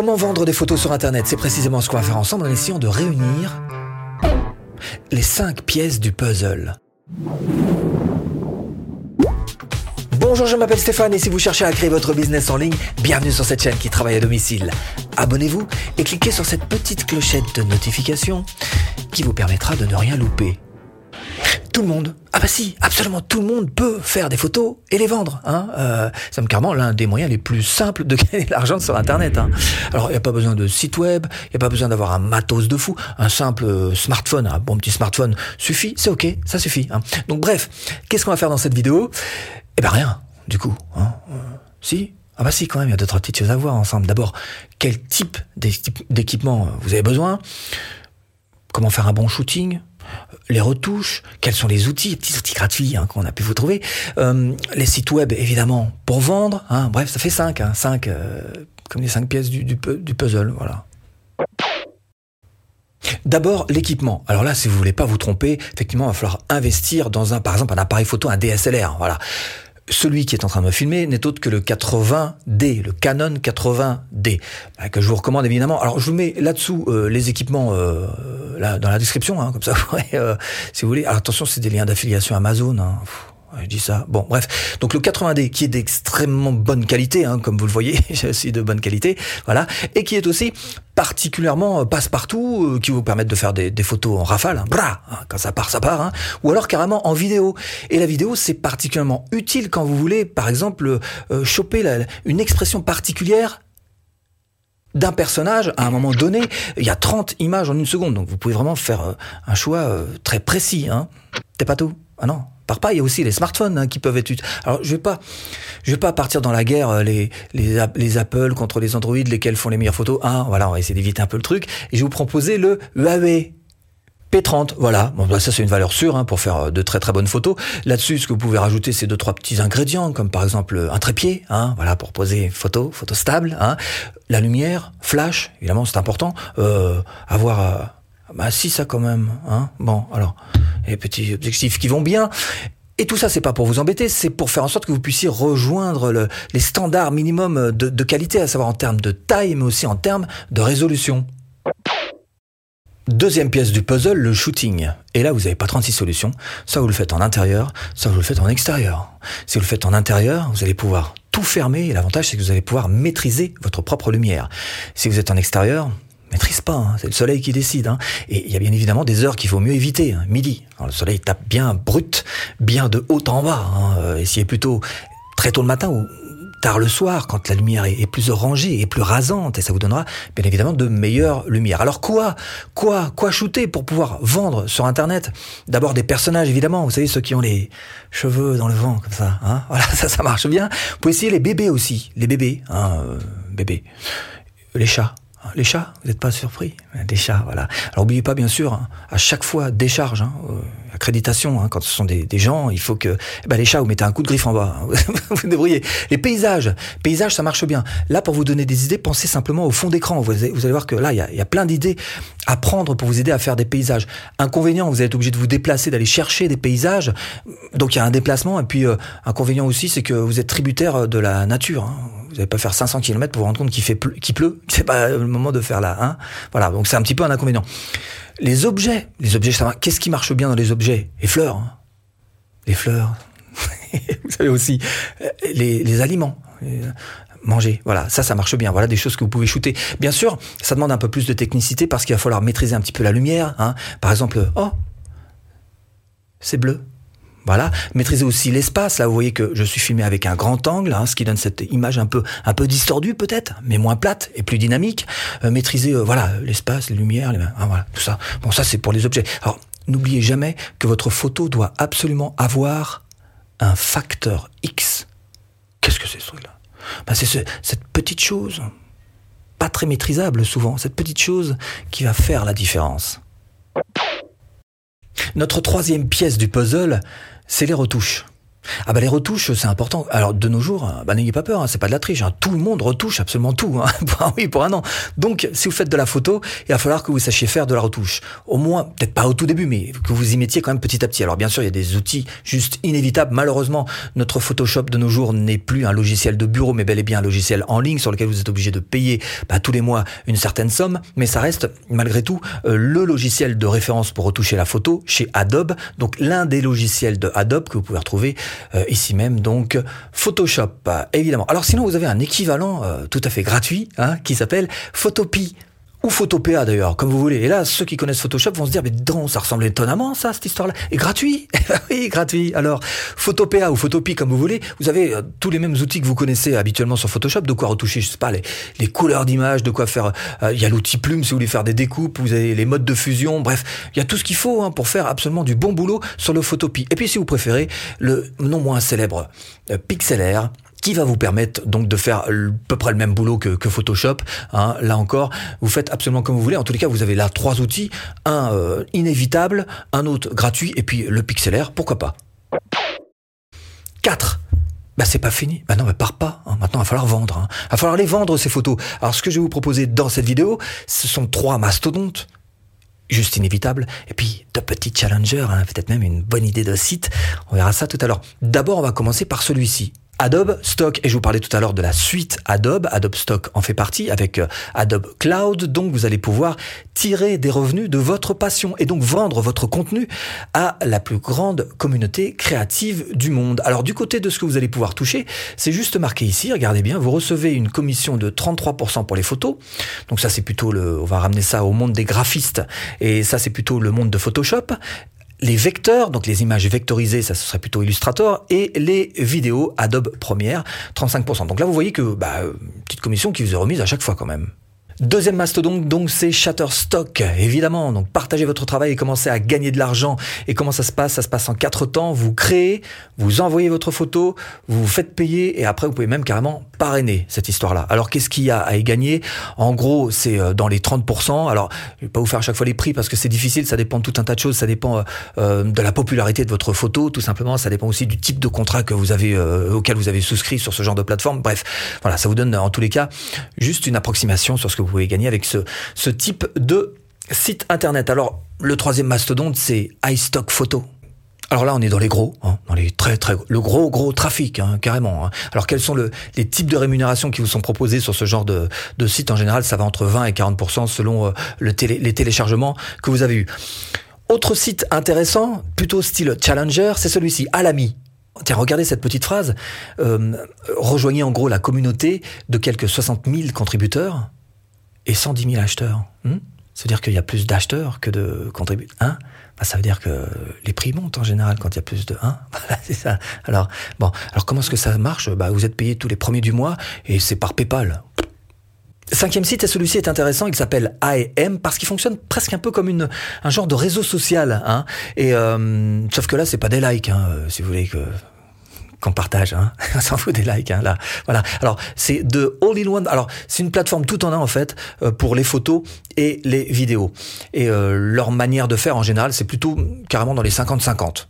Comment vendre des photos sur Internet? C'est précisément ce qu'on va faire ensemble en essayant de réunir les cinq pièces du puzzle. Bonjour, je m'appelle Stéphane et si vous cherchez à créer votre business en ligne, bienvenue sur cette chaîne qui travaille à domicile. Abonnez-vous et cliquez sur cette petite clochette de notification qui vous permettra de ne rien louper tout le monde, bah si, absolument tout le monde peut faire des photos et les vendre. Hein euh, c'est carrément l'un des moyens les plus simples de gagner de l'argent sur Internet. Hein. Alors il n'y a pas besoin de site web, il n'y a pas besoin d'avoir un matos de fou, un simple euh, smartphone, un bon petit smartphone suffit, c'est ok, ça suffit. Hein. Donc bref, qu'est-ce qu'on va faire dans cette vidéo? Eh ben rien, du coup. Hein. Euh, si? Ah bah si quand même, il y a deux trois petites choses à voir ensemble. D'abord, quel type d'équipement vous avez besoin? Comment faire un bon shooting? Les retouches, quels sont les outils, les petits outils gratuits hein, qu'on a pu vous trouver, euh, les sites web évidemment pour vendre, hein, bref ça fait 5, hein, cinq, euh, comme les 5 pièces du, puzzle, voilà. D'abord, l'équipement. Alors là, si vous voulez pas vous tromper, effectivement, il va falloir investir dans un, par exemple, un appareil photo, un DSLR. Voilà celui qui est en train de me filmer n'est autre que le 80D, le Canon 80D, euh, que je vous recommande évidemment. Alors je vous mets là-dessous les équipements dans la description, hein, comme ça pourrez, si vous voulez. Alors attention, c'est des liens d'affiliation Amazon. Hein je dis ça. Bon, bref. Donc le 80D qui est d'extrêmement bonne qualité, hein, comme vous le voyez, aussi de bonne qualité, voilà, et qui est aussi particulièrement euh, passe-partout, euh, qui vous permettent de faire des, photos en rafale, hein, bra, hein, quand ça part, ça part, hein, ou alors carrément en vidéo. Et la vidéo, c'est particulièrement utile quand vous voulez, par exemple, euh, choper la, une expression particulière d'un personnage à un moment donné. Il y a 30 images en une seconde, donc vous pouvez vraiment faire un choix très précis. Hein. C'est pas tout? Ah non, par pas, il y a aussi les smartphones hein, qui peuvent être. Alors je vais pas, je vais pas partir dans la guerre euh, les, les, les Apple contre les Android, lesquels font les meilleures photos. Ah, voilà, on va essayer d'éviter un peu le truc. Et je vais vous proposer le Huawei P30, voilà. Bon, bah, ça c'est une valeur sûre hein, pour faire euh, de très très bonnes photos. Là-dessus, ce que vous pouvez rajouter, c'est deux trois petits ingrédients, comme par exemple un trépied, hein, voilà, pour poser photo, photo stable. Hein. La lumière, flash, évidemment, c'est important. Euh, avoir, euh, bah si ça quand même. Hein. Bon, alors et petits objectifs qui vont bien. Et tout ça, c'est pas pour vous embêter, c'est pour faire en sorte que vous puissiez rejoindre le, les standards minimums de, de qualité, à savoir en termes de taille, mais aussi en termes de résolution. Deuxième pièce du puzzle, le shooting. Et là, vous n'avez pas 36 solutions. Soit vous le faites en intérieur, soit vous le faites en extérieur. Si vous le faites en intérieur, vous allez pouvoir tout fermer l'avantage, c'est que vous allez pouvoir maîtriser votre propre lumière. Si vous êtes en extérieur, maîtrise pas, hein. c'est le soleil qui décide. Hein. Et il y a bien évidemment des heures qu'il vaut mieux éviter, hein. midi. le soleil tape bien brut, bien de haut en bas. Euh, essayez plutôt très tôt le matin ou tard le soir, quand la lumière est, plus orangée et plus rasante, et ça vous donnera bien évidemment de meilleures lumières. Alors quoi Quoi Quoi shooter pour pouvoir vendre sur Internet? D'abord des personnages, évidemment, vous savez, ceux qui ont les cheveux dans le vent, comme ça. Hein voilà, ça, ça marche bien. Vous pouvez essayer les bébés aussi, les bébés, hein, euh, bébés. Les chats, les chats, vous n'êtes pas surpris Des chats, voilà. Alors n'oubliez pas bien sûr, hein, à chaque fois décharge, hein, euh, accréditation, hein, quand ce sont des, gens, il faut que eh ben, les chats, vous mettez un coup de griffe en bas, hein. vous débrouillez. Les paysages, paysages, ça marche bien. Là, pour vous donner des idées, pensez simplement au fond d'écran. Vous, allez, voir que là, il y a, y a, plein d'idées à prendre pour vous aider à faire des paysages. Inconvénient, vous êtes obligé de vous déplacer, d'aller chercher des paysages, donc il y a un déplacement. Et puis euh, inconvénient aussi, c'est que vous êtes tributaire de la nature. N'allez pas faire 500 km pour vous rendre compte qu'il fait qu'il pleut. C'est pas le moment de faire là. Hein. Voilà, donc c'est un petit peu un inconvénient. Les objets, les objets, qu'est-ce qui marche bien dans les objets? Les fleurs. Hein. Les fleurs. vous savez aussi euh, les, les aliments. Euh, manger, voilà, ça, ça marche bien. Voilà des choses que vous pouvez shooter. Bien sûr, ça demande un peu plus de technicité parce qu'il va falloir maîtriser un petit peu la lumière. Hein. Par exemple, oh, c'est bleu. Voilà, maîtriser aussi l'espace. Là, vous voyez que je suis filmé avec un grand angle, hein, ce qui donne cette image un peu, un peu distordue peut-être, mais moins plate et plus dynamique. Euh, maîtriser, euh, voilà, l'espace, les lumières, les, ah, voilà, tout ça. Bon, ça c'est pour les objets. Alors, n'oubliez jamais que votre photo doit absolument avoir un facteur X. Qu'est-ce que c'est ce truc-là? Ben, C'est cette petite chose, pas très maîtrisable souvent, cette petite chose qui va faire la différence. Notre troisième pièce du puzzle, c'est les retouches. Ah bah les retouches, c'est important. Alors de nos jours, bah n'ayez pas peur, hein, c'est pas de la triche. Hein. Tout le monde retouche absolument tout. Hein. oui, pour un an. Donc si vous faites de la photo, il va falloir que vous sachiez faire de la retouche. Au moins, peut-être pas au tout début, mais que vous y mettiez quand même petit à petit. Alors bien sûr, il y a des outils juste inévitables. Malheureusement, notre Photoshop de nos jours n'est plus un logiciel de bureau, mais bel et bien un logiciel en ligne sur lequel vous êtes obligé de payer bah, tous les mois une certaine somme. Mais ça reste malgré tout euh, le logiciel de référence pour retoucher la photo chez Adobe. Donc l'un des logiciels de Adobe que vous pouvez retrouver euh, ici même, donc Photoshop, évidemment. Alors sinon, vous avez un équivalent euh, tout à fait gratuit hein, qui s'appelle Photopea ou Photopea d'ailleurs, comme vous voulez. Et là, ceux qui connaissent Photoshop vont se dire, mais donc, ça ressemble étonnamment, ça, cette histoire-là. Et gratuit Oui, gratuit. Alors, Photopea ou Photopie, comme vous voulez, vous avez euh, tous les mêmes outils que vous connaissez habituellement sur Photoshop, de quoi retoucher, je sais pas, les, couleurs d'image, de quoi faire... Il y a l'outil plume si vous voulez faire des découpes, vous avez les modes de fusion, bref, il y a tout ce qu'il faut hein, pour faire absolument du bon boulot sur le Photopie. Et puis, si vous préférez, le non moins célèbre euh, qui va vous permettre donc de faire à peu près le même boulot que, Photoshop. Hein. Là encore, vous faites absolument comme vous voulez. En tous les cas, vous avez là trois outils, un euh, inévitable, un autre gratuit, et puis le pixelaire, pourquoi pas. 4. Bah c'est pas fini. Bah non, mais part pas. Hein. Maintenant, il va falloir vendre. Hein. Il va falloir les vendre ces photos. Alors ce que je vais vous proposer dans cette vidéo, ce sont trois mastodontes juste inévitables, et puis de petits challengers, hein, peut-être même une bonne idée de site. On verra ça tout à l'heure. D'abord, on va commencer par celui-ci. Adobe Stock, et je vous parlais tout à l'heure de la suite Adobe, Adobe Stock en fait partie avec euh, Adobe Cloud, donc vous allez pouvoir tirer des revenus de votre passion et donc vendre votre contenu à la plus grande communauté créative du monde. Alors du côté de ce que vous allez pouvoir toucher, c'est juste marqué ici, regardez bien, vous recevez une commission de 33% pour les photos, donc ça c'est plutôt le, on va ramener ça au monde des graphistes, et ça c'est plutôt le monde de Photoshop, les vecteurs, donc les images vectorisées, ça ce serait plutôt Illustrator, et les vidéos Adobe Premiere, 35%. Donc là, vous voyez que, bah, petite commission qui vous est remise à chaque fois quand même. Deuxième mastodonte, donc, c'est Shutterstock, évidemment. Donc, partagez votre travail et commencez à gagner de l'argent. Et comment ça se passe? Ça se passe en quatre temps. Vous créez, vous envoyez votre photo, vous vous faites payer et après, vous pouvez même carrément parrainer cette histoire-là. Alors, qu'est-ce qu'il y a à y gagner? En gros, c'est euh, dans les 30%. Alors, je vais pas vous faire à chaque fois les prix parce que c'est difficile. Ça dépend de tout un tas de choses. Ça dépend euh, euh, de la popularité de votre photo, tout simplement. Ça dépend aussi du type de contrat que vous avez, auquel vous avez souscrit sur ce genre de plateforme. Bref, voilà, ça vous donne en tous les cas juste une approximation sur ce que vous pouvez gagner avec ce, type de site internet. Alors, le troisième mastodonte, c'est iStock Photo. Alors là, on est dans les gros, hein, dans les très très le gros gros trafic, hein, carrément. Hein. Alors quels sont le, les types de rémunérations qui vous sont proposés sur ce genre de, site? En général, ça va entre 20 et 40% selon euh, les téléchargements que vous avez eus. Autre site intéressant, plutôt style challenger, c'est celui-ci, Alami. Tiens, regardez cette petite phrase. Euh, rejoignez en gros la communauté de quelques 60 000 contributeurs et 110 000 acheteurs. Hmm ça veut dire qu'il y a plus d'acheteurs que de contributeurs. Hein bah, ça veut dire que les prix montent en général quand il y a plus de 1. Voilà, c'est ça. Alors, bon, alors comment est-ce que ça marche? Bah, Vous êtes payé tous les premiers du mois et c'est par PayPal. Cinquième site, et celui-ci est intéressant, il s'appelle AM parce qu'il fonctionne presque un peu comme une, un genre de réseau social. Hein. Et euh, sauf que là, c'est pas des likes, hein, si vous voulez que qu'on partage, hein. on s'en fout des likes, hein, là. Voilà. Alors, c'est de All-in-One. Alors, c'est une plateforme tout en un, en fait, euh, pour les photos et les vidéos. Et euh, leur manière de faire, en général, c'est plutôt carrément dans les 50-50.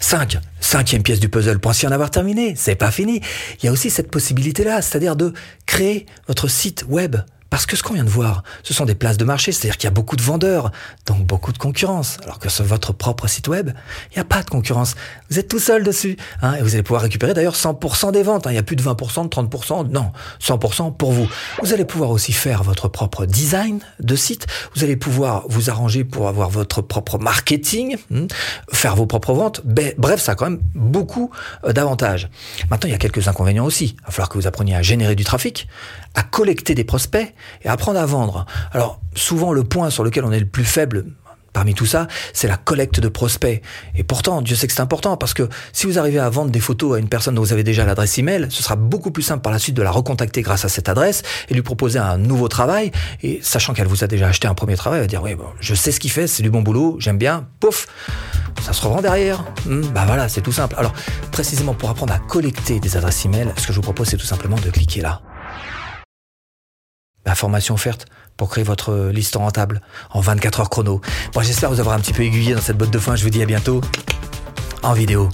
5. Cinquième pièce du puzzle. Pensez en avoir terminé. C'est pas fini. Il y a aussi cette possibilité-là, c'est-à-dire de créer votre site web parce que ce qu'on vient de voir, ce sont des places de marché, c'est-à-dire qu'il y a beaucoup de vendeurs, donc beaucoup de concurrence. Alors que sur votre propre site web, il n'y a pas de concurrence. Vous êtes tout seul dessus. Hein, et vous allez pouvoir récupérer d'ailleurs 100% des ventes. Hein. Il n'y a plus de 20%, de 30%, non, 100% pour vous. Vous allez pouvoir aussi faire votre propre design de site. Vous allez pouvoir vous arranger pour avoir votre propre marketing, hmm, faire vos propres ventes. Bref, ça a quand même beaucoup euh, d'avantages. Maintenant, il y a quelques inconvénients aussi. Il va falloir que vous appreniez à générer du trafic, à collecter des prospects et apprendre à vendre. Alors souvent le point sur lequel on est le plus faible parmi tout ça, c'est la collecte de prospects. Et pourtant, Dieu sait que c'est important parce que si vous arrivez à vendre des photos à une personne dont vous avez déjà l'adresse email, ce sera beaucoup plus simple par la suite de la recontacter grâce à cette adresse et lui proposer un nouveau travail. Et sachant qu'elle vous a déjà acheté un premier travail, elle va dire oui, bon, je sais ce qu'il fait, c'est du bon boulot, j'aime bien, pouf, ça se revend derrière. Hmm, bah voilà, c'est tout simple. Alors, précisément pour apprendre à collecter des adresses email, ce que je vous propose, c'est tout simplement de cliquer là la formation offerte pour créer votre liste rentable en 24 heures chrono. Bon, j'espère vous avoir un petit peu aiguillé dans cette botte de foin. Je vous dis à bientôt en vidéo.